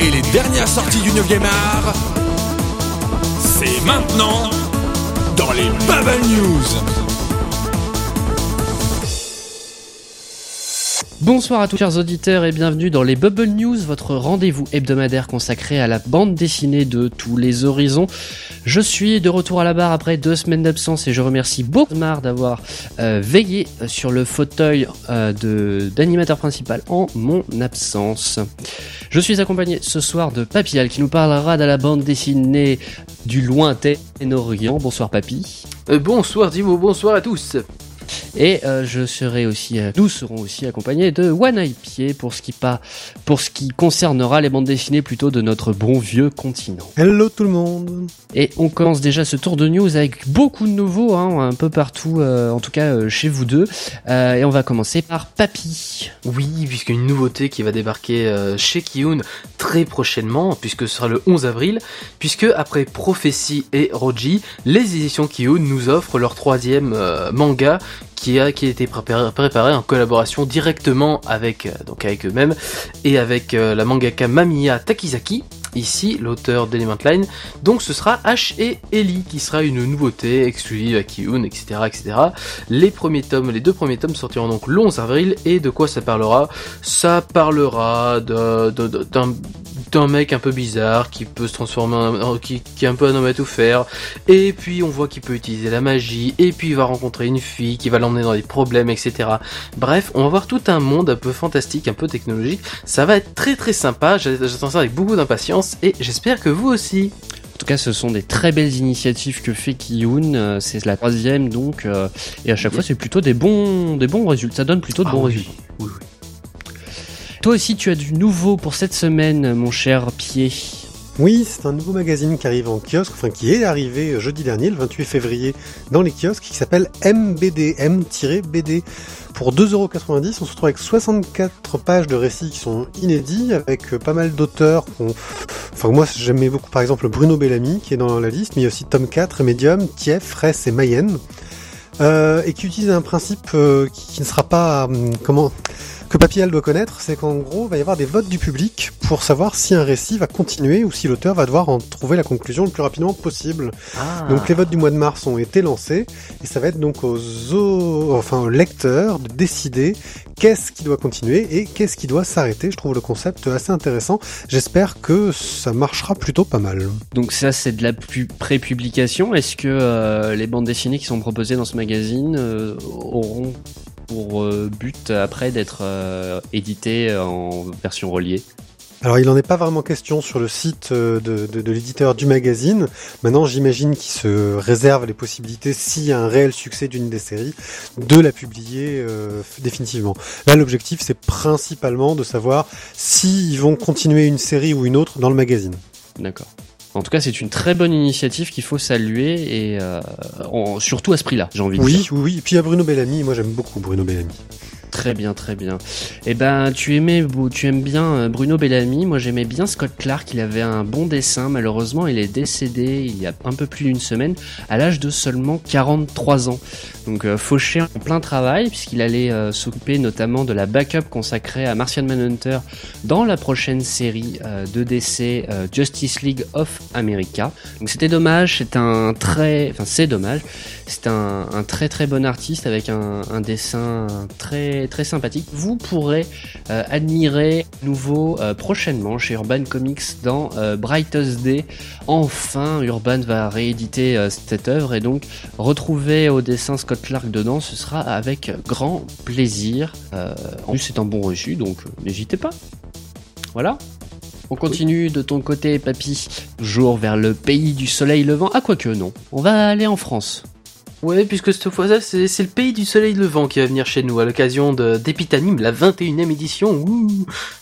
et les dernières sorties du 9e art, c'est maintenant dans les Bubble News. Bonsoir à tous chers auditeurs et bienvenue dans les Bubble News, votre rendez-vous hebdomadaire consacré à la bande dessinée de tous les horizons. Je suis de retour à la barre après deux semaines d'absence et je remercie beaucoup Mar d'avoir euh, veillé sur le fauteuil euh, d'animateur principal en mon absence. Je suis accompagné ce soir de Papillal qui nous parlera de la bande dessinée du lointain Orient. Bonsoir Papy. Euh, bonsoir Dimo, bonsoir à tous. Et euh, je serai aussi, euh, nous serons aussi accompagnés de One Eye Pied pour ce qui pas, pour ce qui concernera les bandes dessinées plutôt de notre bon vieux continent. Hello tout le monde. Et on commence déjà ce tour de news avec beaucoup de nouveaux, hein, un peu partout, euh, en tout cas chez vous deux. et on va commencer par Papy. Oui, puisqu'une nouveauté qui va débarquer chez Kiyun très prochainement, puisque ce sera le 11 avril, puisque après Prophétie et Roji, les éditions Kiyun nous offrent leur troisième manga qui a, été préparé, en collaboration directement avec, euh, donc avec eux-mêmes et avec euh, la mangaka Mamiya Takizaki, ici l'auteur d'Element Line. Donc ce sera H et Ellie qui sera une nouveauté exclusive à Kiyun, etc., etc. Les premiers tomes, les deux premiers tomes sortiront donc le 11 avril et de quoi ça parlera? Ça parlera d'un d'un mec un peu bizarre qui peut se transformer en, qui, qui est un peu un homme à tout faire. Et puis on voit qu'il peut utiliser la magie. Et puis il va rencontrer une fille qui va l'emmener dans des problèmes etc bref on va voir tout un monde un peu fantastique un peu technologique. Ça va être très très sympa. J'attends ça avec beaucoup d'impatience. Et j'espère que vous aussi. En tout cas, ce sont des très belles initiatives que fait Kiyun. Euh, c'est la troisième, donc, euh, et à chaque fois, c'est plutôt des bons, des bons résultats. Ça donne plutôt de ah bons résultats. Oui, oui. Toi aussi, tu as du nouveau pour cette semaine, mon cher Pied. Oui, c'est un nouveau magazine qui arrive en kiosque, enfin qui est arrivé jeudi dernier, le 28 février, dans les kiosques, qui s'appelle MBD-BD. Pour 2,90€, on se retrouve avec 64 pages de récits qui sont inédits, avec pas mal d'auteurs. Enfin, moi j'aimais beaucoup par exemple Bruno Bellamy, qui est dans la liste, mais il y a aussi Tom 4, Medium, Tief, Fraisse et Mayenne. Euh, et qui utilise un principe euh, qui, ne sera pas... Hum, comment que Papillal doit connaître, c'est qu'en gros, il va y avoir des votes du public pour savoir si un récit va continuer ou si l'auteur va devoir en trouver la conclusion le plus rapidement possible. Ah. Donc les votes du mois de mars ont été lancés et ça va être donc aux, enfin, aux lecteurs de décider qu'est-ce qui doit continuer et qu'est-ce qui doit s'arrêter. Je trouve le concept assez intéressant. J'espère que ça marchera plutôt pas mal. Donc ça, c'est de la pré-publication. Est-ce que euh, les bandes dessinées qui sont proposées dans ce magazine euh, auront pour euh, but après d'être euh, édité en version reliée alors il n'en est pas vraiment question sur le site euh, de, l'éditeur du magazine. Maintenant j'imagine qu'il se réserve les possibilités, s'il y a un réel succès d'une des séries, de la publier définitivement. Là l'objectif c'est principalement de savoir s'ils vont continuer une série ou une autre dans le magazine. D'accord. En tout cas, c'est une très bonne initiative qu'il faut saluer et euh, surtout à ce prix-là, j'ai envie de dire. Oui, oui. Et puis à Bruno Bellamy, moi j'aime beaucoup Bruno Bellamy. Très bien, très bien. Eh ben, tu aimais, tu aimes bien euh, Bruno Bellamy. Moi, j'aimais bien Scott Clark. Il avait un bon dessin. Malheureusement, il est décédé il y a un peu plus d'une semaine, à l'âge de seulement 43 ans. Donc, euh, fauché en plein travail, puisqu'il allait euh, s'occuper notamment de la backup consacrée à Martian Manhunter dans la prochaine série de DC Justice League of America. Donc, c'était dommage. C'est un très, enfin, c'est dommage. C'est un, très très bon artiste avec un, dessin très très sympathique. Vous pourrez euh, admirer nouveau euh, prochainement chez Urban Comics dans euh, Brightest Day. Enfin, Urban va rééditer cette œuvre et donc retrouver au dessin Scott Clark dedans, ce sera avec grand plaisir. en plus, c'est un bon reçu, donc n'hésitez pas. Voilà. On continue de ton côté, papy. Jour vers le pays du soleil levant. Ah, quoique non. On va aller en France. Ouais, puisque cette fois-là, c'est le pays du soleil levant qui va venir chez nous à l'occasion d'Epitanim, la 21e édition,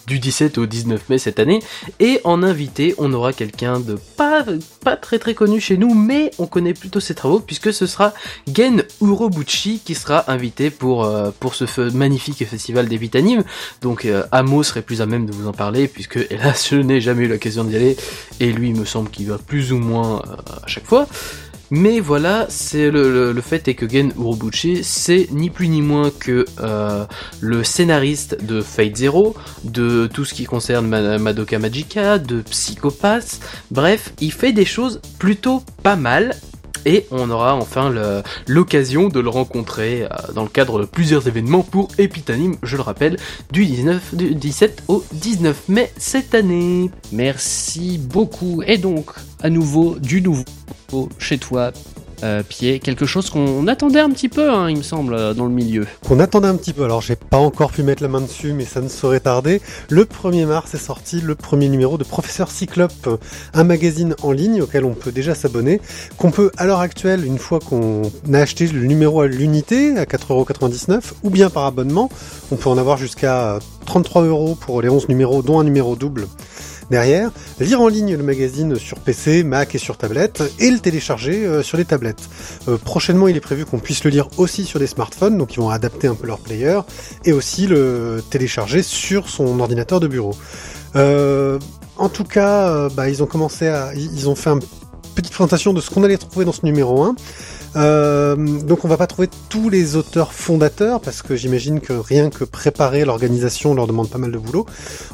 du 17 au 19 mai cette année. Et en invité, on aura quelqu'un de pas, pas très très connu chez nous, mais on connaît plutôt ses travaux, puisque ce sera Gen Urobuchi qui sera invité pour, euh, pour ce magnifique festival d'Epitanim. Donc euh, Amo serait plus à même de vous en parler, puisque hélas, je n'ai jamais eu l'occasion d'y aller, et lui, il me semble qu'il va plus ou moins euh, à chaque fois. Mais voilà, c'est le, fait est que Gen Urobuchi, c'est ni plus ni moins que euh, le scénariste de Fate Zero, de tout ce qui concerne Madoka Magica, de Psychopath. Bref, il fait des choses plutôt pas mal et on aura enfin l'occasion de le rencontrer euh, dans le cadre de plusieurs événements pour Epitanime, je le rappelle, du, 19, du 17 au 19 mai cette année. Merci beaucoup. Et donc, à nouveau, du nouveau chez toi, euh, pied, quelque chose qu'on attendait un petit peu, hein, il me semble, euh, dans le milieu. Qu'on attendait un petit peu, alors j'ai pas encore pu mettre la main dessus, mais ça ne saurait tarder. Le 1er mars est sorti le premier numéro de Professeur Cyclope, un magazine en ligne auquel on peut déjà s'abonner, qu'on peut à l'heure actuelle, une fois qu'on a acheté le numéro à l'unité, à 4,99€, ou bien par abonnement, on peut en avoir jusqu'à 33€ pour les 11 numéros, dont un numéro double derrière, lire en ligne le magazine sur PC, Mac et sur tablette, et le télécharger euh, sur les tablettes. Euh, prochainement, il est prévu qu'on puisse le lire aussi sur des smartphones, donc ils vont adapter un peu leur player, et aussi le télécharger sur son ordinateur de bureau. Euh, en tout cas, bah, ils ont commencé à, ils ont fait une petite présentation de ce qu'on allait trouver dans ce numéro 1. Euh, donc on va pas trouver tous les auteurs fondateurs parce que j'imagine que rien que préparer l'organisation leur demande pas mal de boulot.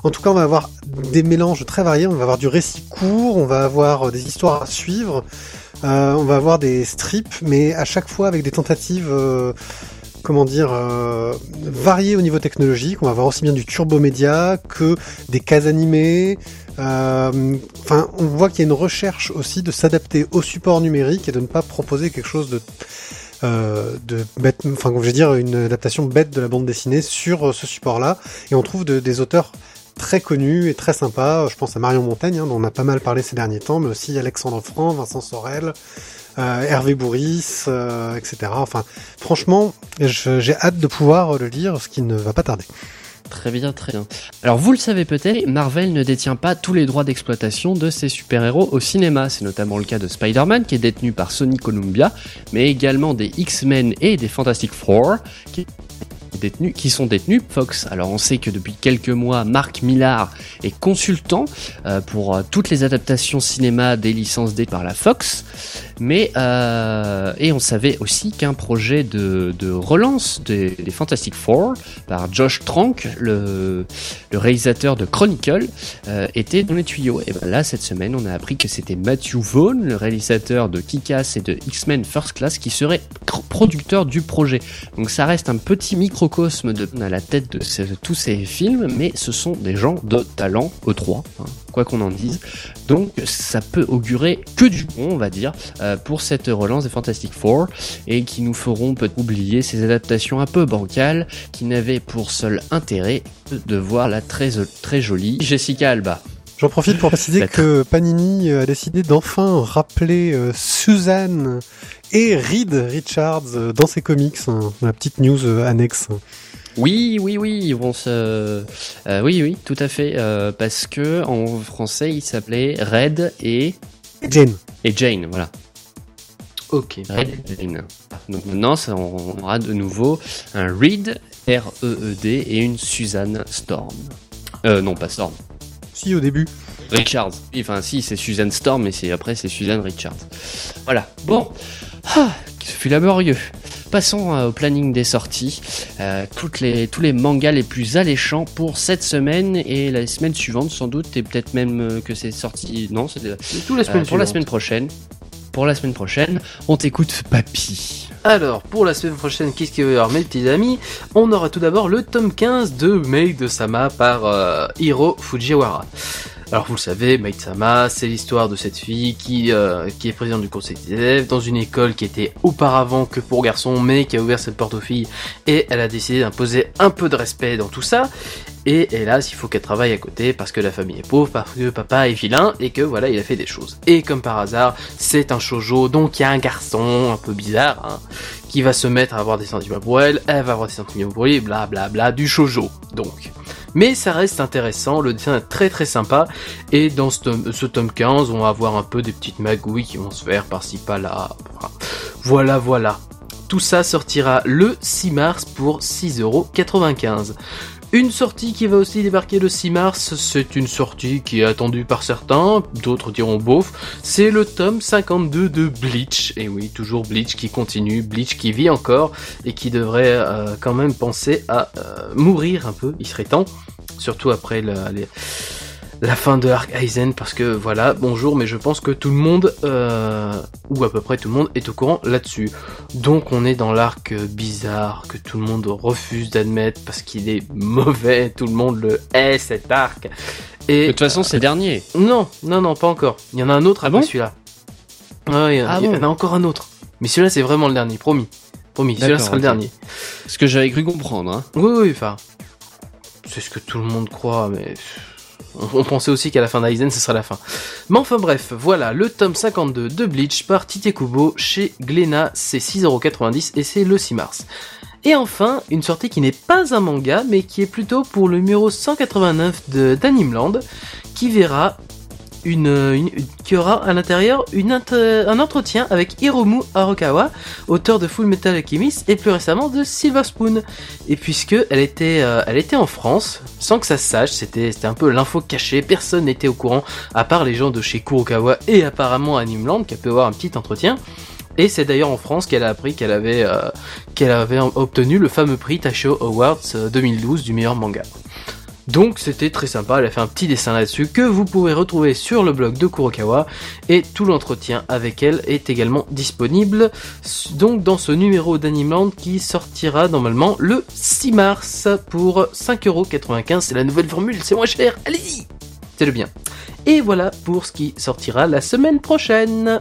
En tout cas, on va avoir des mélanges très variés. On va avoir du récit court, on va avoir des histoires à suivre, euh, on va avoir des strips, mais à chaque fois avec des tentatives. Euh, comment dire, euh, variées au niveau technologique. On va avoir aussi bien du turbo média que des cases animées, euh, enfin, on voit qu'il y a une recherche aussi de s'adapter au support numérique et de ne pas proposer quelque chose de euh, bête, enfin, je veux dire, une adaptation bête de la bande dessinée sur euh, ce support-là. Et on trouve des auteurs très connus et très sympas. Je pense à Marion Montaigne, hein, dont on a pas mal parlé ces derniers temps, mais aussi Alexandre Franc, Vincent Sorel, Hervé Bourris, etc. Enfin, franchement, j'ai hâte de pouvoir le lire, ce qui ne va pas tarder. Très bien, très bien. Alors vous le savez peut-être, Marvel ne détient pas tous les droits d'exploitation de ses super-héros au cinéma. C'est notamment le cas de Spider-Man qui est détenu par Sony Columbia, mais également des X-Men et des Fantastic Four qui sont détenus Fox. Alors on sait que depuis quelques mois, Marc Millar est consultant euh, pour euh, toutes les adaptations cinéma des licences D par la Fox, mais euh, et on savait aussi qu'un projet de, relance des, Fantastic Four par Josh Trank, le, réalisateur de Chronicle, était dans les tuyaux. Et ben là cette semaine, on a appris que c'était Matthew Vaughn, le réalisateur de Kick-Ass et de X-Men First Class, qui serait producteur du projet. Donc ça reste un petit micro microcosme de, à la tête de tous ces films, mais ce sont des gens de talent, E3, hein, quoi qu'on en dise. Donc ça peut augurer que du bon, on va dire, euh, pour cette relance des Fantastic Four, et qui nous feront peut-être oublier ces adaptations un peu bancales, qui n'avaient pour seul intérêt de voir la très, très jolie Jessica Alba. J'en profite pour préciser que Panini a décidé d'enfin rappeler euh, Suzanne et Reed Richards euh, dans ses comics, hein, la petite news euh, annexe. Oui, oui, oui, ils vont se. oui, oui, tout à fait, parce que en français, il s'appelait Red et. Jane. Et Jane, voilà. Ok. Red et Jane. Donc maintenant, on aura de nouveau un Reed, R-E-E-D, et une Suzanne Storm. Euh, non, pas Storm. Si, au début. Richards. Enfin, si, c'est Suzanne Storm, mais c'est après, c'est Suzanne Richards. Voilà. Bon. Ah, ce fut laborieux. Passons euh, au planning des sorties. Euh, toutes les, tous les mangas les plus alléchants pour cette semaine et la semaine suivante, sans doute, et peut-être même euh, que c'est sorti. Non, c'est pour la semaine prochaine. Pour la semaine prochaine, on t'écoute, papy. Alors, pour la semaine prochaine, qu'est-ce qu'il va y avoir, mes petits amis? On aura tout d'abord le tome 15 de Maid de Sama par euh, Hiro Fujiwara. Alors vous le savez, Maid-sama, c'est l'histoire de cette fille qui, euh, qui est présidente du conseil des élèves dans une école qui était auparavant que pour garçons, mais qui a ouvert cette porte aux filles et elle a décidé d'imposer un peu de respect dans tout ça. Et hélas, il faut qu'elle travaille à côté parce que la famille est pauvre, parce que papa est vilain et que voilà, il a fait des choses. Et comme par hasard, c'est un shoujo, donc il y a un garçon un peu bizarre hein, qui va se mettre à avoir des sentiments pour elle, elle va avoir des sentiments pour lui, bla bla bla, du shoujo. Donc, mais ça reste intéressant, le dessin est très très sympa, et dans ce tome, 15, on va avoir un peu des petites magouilles qui vont se faire par-ci par-là. Voilà, voilà. Tout ça sortira le 6 mars pour 6,95€. Une sortie qui va aussi débarquer le 6 mars, c'est une sortie qui est attendue par certains, d'autres diront beauf, c'est le tome 52 de Bleach. Et oui, toujours Bleach qui continue, Bleach qui vit encore et qui devrait euh, quand même penser à euh, mourir un peu, il serait temps, surtout après la, les la fin de Arc Aizen parce que voilà, bonjour, mais je pense que tout le monde, euh, ou à peu près tout le monde, est au courant là-dessus. Donc on est dans l'arc bizarre que tout le monde refuse d'admettre parce qu'il est mauvais, tout le monde le hait cet arc. Et de toute façon, c'est dernier. Non, non, non, pas encore. Il y en a un autre ah après bon celui-là. Ah, il y, Ah il y bon en a encore un autre. Mais celui-là, c'est vraiment le dernier, promis. Promis, celui-là sera le dernier. Ce que j'avais cru comprendre. Hein. Oui, oui, enfin. C'est ce que tout le monde croit, mais. On, pensait aussi qu'à la fin d'Aizen, ce serait la fin. Mais enfin bref, voilà, le tome 52 de Bleach par Tite Kubo chez Glénat, c'est 6,90€ et c'est le 6 mars. Et enfin, une sortie qui n'est pas un manga, mais qui est plutôt pour le numéro 189 de d'Animeland, qui verra qui aura à l'intérieur un entretien avec Hiromu Harukawa, auteur de Full Metal Alchemist et plus récemment de Silver Spoon. Et puisque elle était, euh, en France, sans que ça se sache, c'était, un peu l'info cachée, personne n'était au courant, à part les gens de chez Kurokawa et apparemment Animeland, qui a pu avoir un petit entretien. Et c'est d'ailleurs en France qu'elle a appris qu'elle avait, euh, qu'elle avait obtenu le fameux prix Tasho Awards euh, 2012 du meilleur manga. Donc c'était très sympa, elle a fait un petit dessin là-dessus que vous pourrez retrouver sur le blog de Kurokawa et tout l'entretien avec elle est également disponible donc dans ce numéro d'Animeland qui sortira normalement le 6 mars pour 5,95€. C'est la nouvelle formule, c'est moins cher, allez-y C'est le bien. Et voilà pour ce qui sortira la semaine prochaine.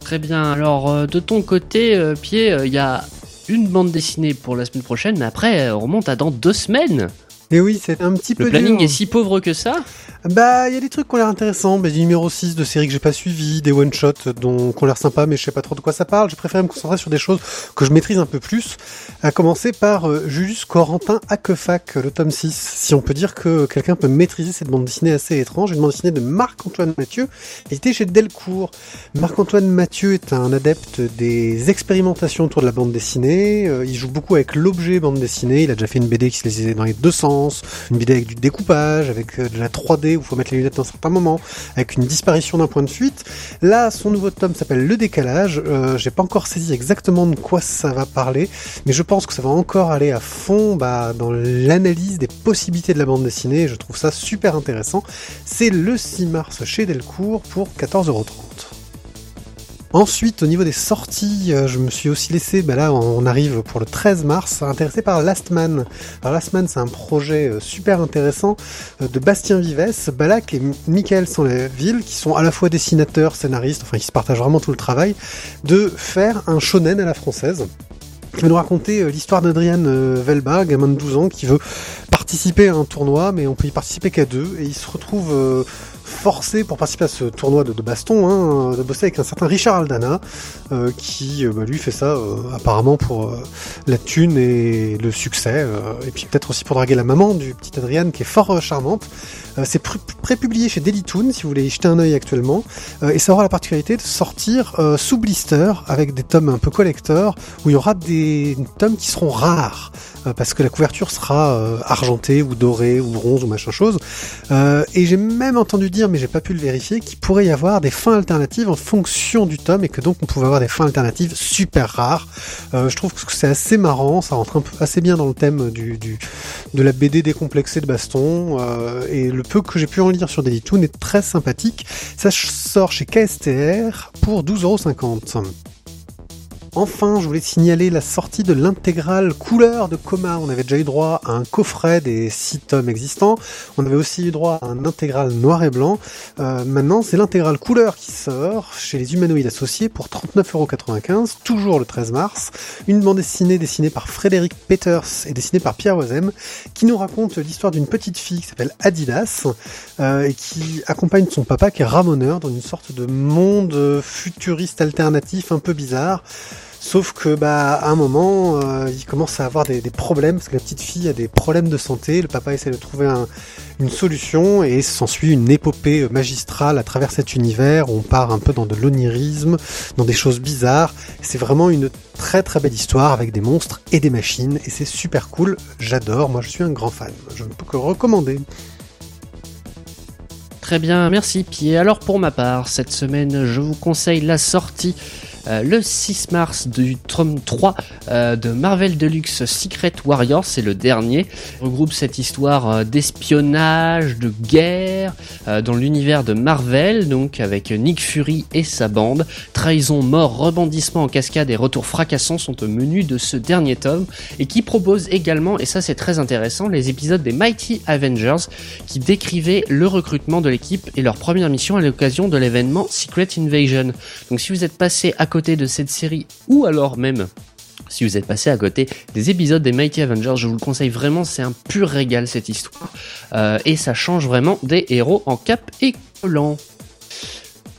Très bien. Alors, euh, de ton côté, euh, Pied, il y a une bande dessinée pour la semaine prochaine, après, euh, on remonte à dans deux semaines. Et oui, c'est un petit peu Le planning dur. est si pauvre que ça Bah, il y a des trucs qui ont l'air intéressants, bah, du numéro 6 de séries que j'ai pas suivi, des one-shots qui ont l'air sympas, mais je sais pas trop de quoi ça parle. J'ai préféré me concentrer sur des choses que je maîtrise un peu plus. À commencer par euh, Julius Corentin Haquefac, le tome 6. Si on peut dire que quelqu'un peut maîtriser cette bande dessinée assez étrange, une bande dessinée de Marc-Antoine Mathieu, éditée chez Delcourt. Marc-Antoine Mathieu est un adepte des expérimentations autour de la bande dessinée. Euh, il joue beaucoup avec l'objet bande dessinée. Il a déjà fait une BD qui se lisait dans les deux sens, une BD avec du découpage, avec euh, de la 3D où il faut mettre les lunettes dans certains moments, avec une disparition d'un point de fuite. Là, son nouveau tome s'appelle Le Décalage. Euh, J'ai pas encore saisi exactement de quoi ça va parler, mais je pense que ça va encore aller à fond bah, dans l'analyse des possibilités de la bande dessinée. Je trouve ça super intéressant. C'est le 6 mars chez Delcourt pour 14,30€. Ensuite, au niveau des sorties, euh, je me suis aussi laissé, bah là on arrive pour le 13 mars, intéressé par Last Man. Last Man, c'est un projet euh, super intéressant euh, de Bastien Vives, Balak et Michael Sanlaville, qui sont à la fois dessinateurs, scénaristes, enfin qui se partagent vraiment tout le travail, de faire un shonen à la française qui va nous raconter l'histoire d'Adrian Velba, gamin de 12 ans, qui veut participer à un tournoi, mais on peut y participer qu'à deux, et il se retrouve forcé pour participer à ce tournoi de, baston, hein, de bosser avec un certain Richard Aldana, euh, qui euh, bah, lui fait ça euh, apparemment pour la thune et le succès, et puis peut-être aussi pour draguer la maman du petit Adrian qui est fort charmante. C'est pr- prépublié chez Daily Toon, si vous voulez y jeter un œil actuellement, et ça aura la particularité de sortir sous blister avec des tomes un peu collector où il y aura des tomes qui seront rares parce que la couverture sera argentée ou dorée ou bronze ou machin chose. Et j'ai même entendu dire, mais j'ai pas pu le vérifier, qu'il pourrait y avoir des fins alternatives en fonction du tome et que donc on pouvait avoir des fins alternatives super rares. Euh, je trouve que c'est assez marrant, ça rentre un peu, assez bien dans le thème de la BD décomplexée de baston euh, et le peu que j'ai pu en lire sur Daily Toon est très sympathique. Ça sort chez KSTR pour 12,50€. Enfin, je voulais signaler la sortie de l'intégrale couleur de Coma. On avait déjà eu droit à un coffret des 6 tomes existants. On avait aussi eu droit à un intégral noir et blanc. Euh, maintenant, c'est l'intégrale couleur qui sort chez les humanoïdes associés pour 39,95€, toujours le 13 mars. Une bande dessinée dessinée par Frédéric Peters et dessinée par Pierre Wozem, qui nous raconte l'histoire d'une petite fille qui s'appelle Adidas euh, et qui accompagne son papa qui est ramoneur dans une sorte de monde futuriste alternatif un peu bizarre. Sauf que bah à un moment, euh, il commence à avoir des, problèmes parce que la petite fille a des problèmes de santé. Le papa essaie de trouver un, une solution et s'ensuit une épopée magistrale à travers cet univers. On part un peu dans de l'onirisme, dans des choses bizarres. C'est vraiment une très très belle histoire avec des monstres et des machines et c'est super cool. J'adore. Moi, je suis un grand fan. Je ne peux que recommander. Très bien, merci Pierre. Alors pour ma part, cette semaine, je vous conseille la sortie euh, le 6 mars du tome 3 euh, de Marvel Deluxe Secret Warriors, c'est le dernier. regroupe cette histoire euh, d'espionnage, de guerre dans l'univers de Marvel, donc avec Nick Fury et sa bande. Trahison, mort, rebondissement en cascade et retour fracassant sont au menu de ce dernier tome et qui propose également, et ça c'est très intéressant, les épisodes des Mighty Avengers qui décrivaient le recrutement de l'équipe et leur première mission à l'occasion de l'événement Secret Invasion. Donc si vous êtes passé à côté de cette série, ou alors même si vous êtes passé à côté des épisodes des Mighty Avengers, je vous le conseille vraiment, c'est un pur régal cette histoire. Euh, et ça change vraiment des héros en cap et collant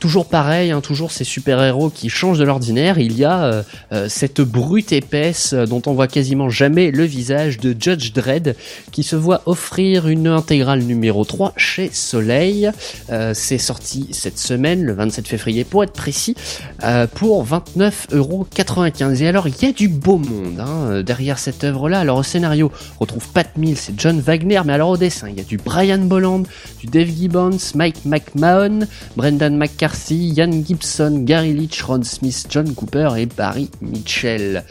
toujours pareil, hein, toujours ces super-héros qui changent de l'ordinaire. Il y a euh, euh, cette brute épaisse euh, dont on voit quasiment jamais le visage de Judge Dredd qui se voit offrir une intégrale numéro 3 chez Soleil. C'est sorti cette semaine, le 27 février pour être précis, pour 29,95€. Et alors, il y a du beau monde hein, derrière cette œuvre-là. Alors, au scénario, on retrouve Pat Mills et John Wagner, mais alors au dessin, il y a du Brian Bolland, du Dave Gibbons, Mike McMahon, Brendan McCarthy, Ian Gibson, Gary Leach, Ron Smith, John Cooper et Barry Mitchell.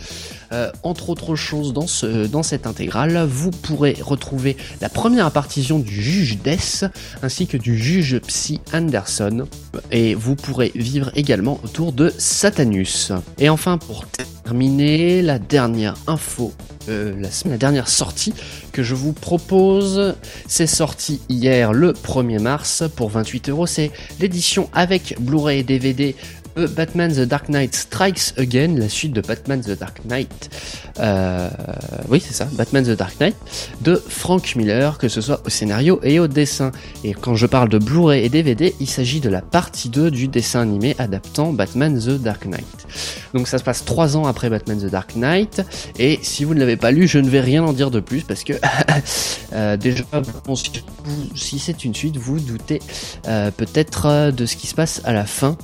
Euh, entre autres choses dans, ce, dans cette intégrale, vous pourrez retrouver la première apparition du juge Death ainsi que du juge Psy Anderson et vous pourrez vivre également autour de Satanus. Et enfin pour terminer, la dernière info, euh, la, la dernière sortie que je vous propose, c'est sorti hier le 1er mars pour 28 euros, c'est l'édition avec Blu-ray et DVD Batman The Dark Knight Strikes Again, la suite de Batman The Dark Knight. Euh, oui, c'est ça, Batman The Dark Knight, de Frank Miller, que ce soit au scénario et au dessin. Et quand je parle de Blu-ray et DVD, il s'agit de la partie 2 du dessin animé adaptant Batman The Dark Knight. Donc ça se passe 3 ans après Batman The Dark Knight, et si vous ne l'avez pas lu, je ne vais rien en dire de plus, parce que euh, déjà, si c'est une suite, vous doutez euh, peut-être de ce qui se passe à la fin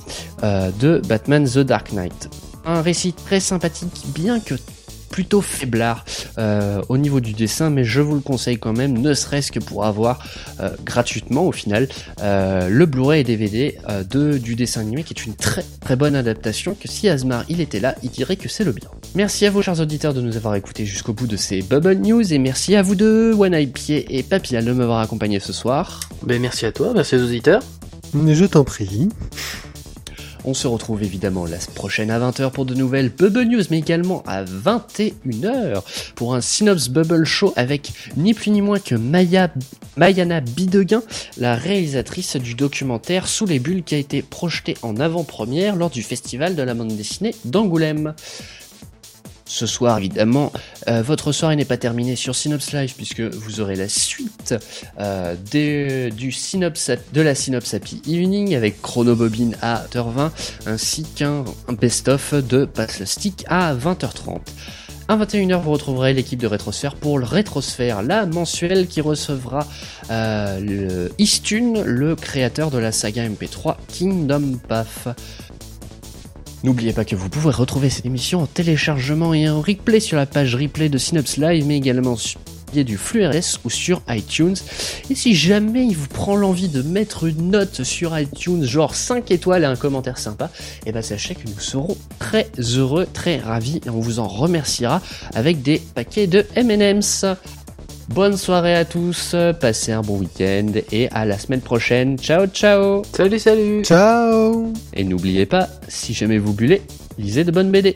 de Batman The Dark Knight. Un récit très sympathique, bien que plutôt faiblard euh, au niveau du dessin, mais je vous le conseille quand même, ne serait-ce que pour avoir euh, gratuitement au final euh, le Blu-ray et DVD de, du dessin animé, qui est une très très bonne adaptation. Que si Asmar il était là, il dirait que c'est le bien. Merci à vous, chers auditeurs, de nous avoir écoutés jusqu'au bout de ces Bubble News, et merci à vous deux, One Eye Pied et Papillal, de m'avoir accompagné ce soir. Ben merci à toi, merci aux auditeurs. Je t'en prie. On se retrouve évidemment la prochaine à 20h pour de nouvelles Bubble News, mais également à 21h pour un Synops Bubble Show avec ni plus ni moins que Maya, Mayana Bideguin, la réalisatrice du documentaire Sous les bulles qui a été projeté en avant-première lors du festival de la bande dessinée d'Angoulême ce soir, évidemment, euh, votre soirée n'est pas terminée sur Synops Live puisque vous aurez la suite euh, de la Synops Happy Evening avec Chronobobine à 20h20 ainsi qu'un best-of de Pass Stick à 20h30. À 21h, vous retrouverez l'équipe de Rétrosphère pour le Rétrosphère, la mensuelle qui recevra euh, Istune, le créateur de la saga MP3 Kingdom Path. N'oubliez pas que vous pouvez retrouver cette émission en téléchargement et en replay sur la page replay de Synops Live, mais également sur du flux RS ou sur iTunes. Et si jamais il vous prend l'envie de mettre une note sur iTunes, genre 5 étoiles et un commentaire sympa, et eh ben sachez que nous serons très heureux, très ravis et on vous en remerciera avec des paquets de M&M's. Bonne soirée à tous, passez un bon week-end et à la semaine prochaine. Ciao ciao Salut salut Ciao Et n'oubliez pas, si jamais vous bullez, lisez de bonnes BD.